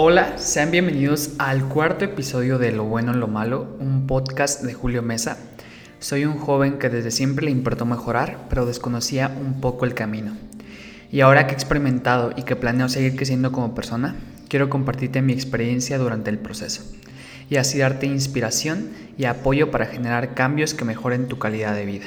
Hola, sean bienvenidos al cuarto episodio de Lo bueno en lo malo, un podcast de Julio Mesa. Soy un joven que desde siempre le importó mejorar, pero desconocía un poco el camino. Y ahora que he experimentado y que planeo seguir creciendo como persona, quiero compartirte mi experiencia durante el proceso y así darte inspiración y apoyo para generar cambios que mejoren tu calidad de vida.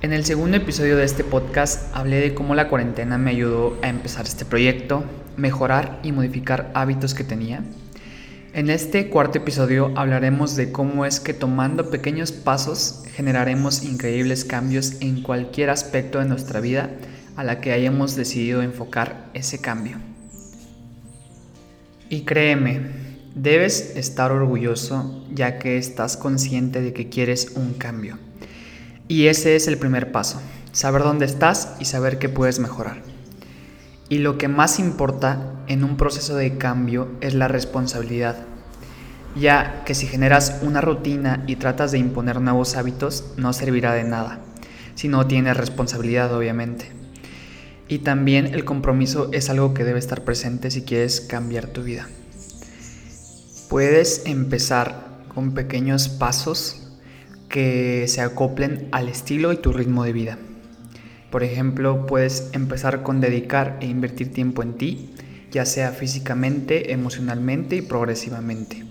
En el segundo episodio de este podcast hablé de cómo la cuarentena me ayudó a empezar este proyecto, mejorar y modificar hábitos que tenía. En este cuarto episodio hablaremos de cómo es que tomando pequeños pasos generaremos increíbles cambios en cualquier aspecto de nuestra vida a la que hayamos decidido enfocar ese cambio. Y créeme, debes estar orgulloso ya que estás consciente de que quieres un cambio. Y ese es el primer paso, saber dónde estás y saber qué puedes mejorar. Y lo que más importa en un proceso de cambio es la responsabilidad, ya que si generas una rutina y tratas de imponer nuevos hábitos no servirá de nada, si no tienes responsabilidad obviamente. Y también el compromiso es algo que debe estar presente si quieres cambiar tu vida. Puedes empezar con pequeños pasos que se acoplen al estilo y tu ritmo de vida. Por ejemplo, puedes empezar con dedicar e invertir tiempo en ti, ya sea físicamente, emocionalmente y progresivamente.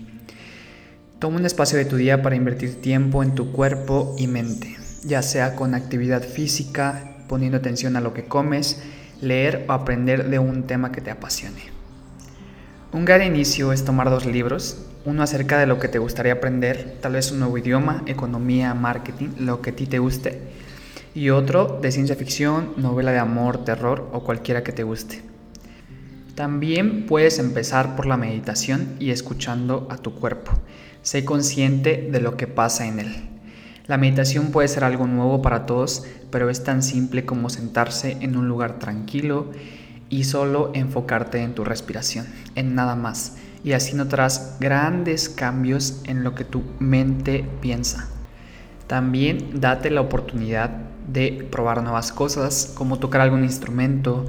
Toma un espacio de tu día para invertir tiempo en tu cuerpo y mente, ya sea con actividad física, poniendo atención a lo que comes, leer o aprender de un tema que te apasione. Un gran inicio es tomar dos libros, uno acerca de lo que te gustaría aprender, tal vez un nuevo idioma, economía, marketing, lo que a ti te guste, y otro de ciencia ficción, novela de amor, terror o cualquiera que te guste. También puedes empezar por la meditación y escuchando a tu cuerpo. Sé consciente de lo que pasa en él. La meditación puede ser algo nuevo para todos, pero es tan simple como sentarse en un lugar tranquilo y solo enfocarte en tu respiración, en nada más y así notarás grandes cambios en lo que tu mente piensa. También date la oportunidad de probar nuevas cosas, como tocar algún instrumento,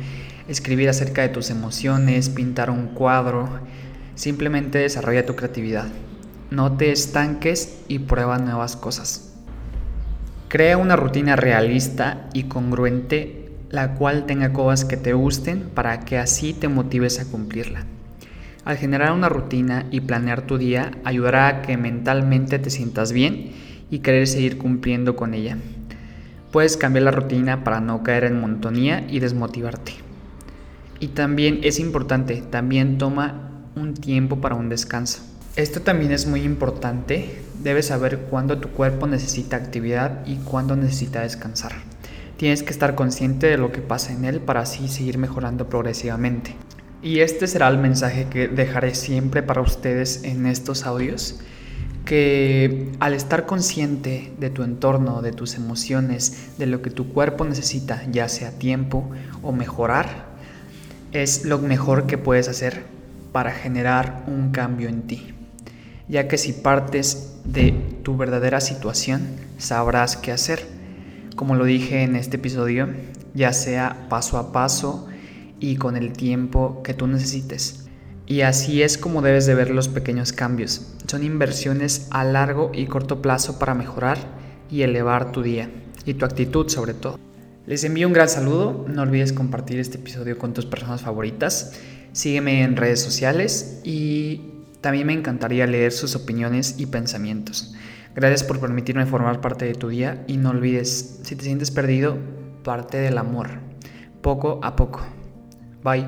escribir acerca de tus emociones, pintar un cuadro. Simplemente desarrolla tu creatividad. No te estanques y prueba nuevas cosas. Crea una rutina realista y congruente, la cual tenga cosas que te gusten para que así te motives a cumplirla. Al generar una rutina y planear tu día ayudará a que mentalmente te sientas bien y querer seguir cumpliendo con ella. Puedes cambiar la rutina para no caer en montonía y desmotivarte. Y también es importante, también toma un tiempo para un descanso. Esto también es muy importante, debes saber cuándo tu cuerpo necesita actividad y cuándo necesita descansar. Tienes que estar consciente de lo que pasa en él para así seguir mejorando progresivamente. Y este será el mensaje que dejaré siempre para ustedes en estos audios, que al estar consciente de tu entorno, de tus emociones, de lo que tu cuerpo necesita, ya sea tiempo o mejorar, es lo mejor que puedes hacer para generar un cambio en ti. Ya que si partes de tu verdadera situación, sabrás qué hacer. Como lo dije en este episodio, ya sea paso a paso, y con el tiempo que tú necesites. Y así es como debes de ver los pequeños cambios. Son inversiones a largo y corto plazo para mejorar y elevar tu día y tu actitud sobre todo. Les envío un gran saludo, no olvides compartir este episodio con tus personas favoritas, sígueme en redes sociales y también me encantaría leer sus opiniones y pensamientos. Gracias por permitirme formar parte de tu día y no olvides, si te sientes perdido, parte del amor, poco a poco. Bye.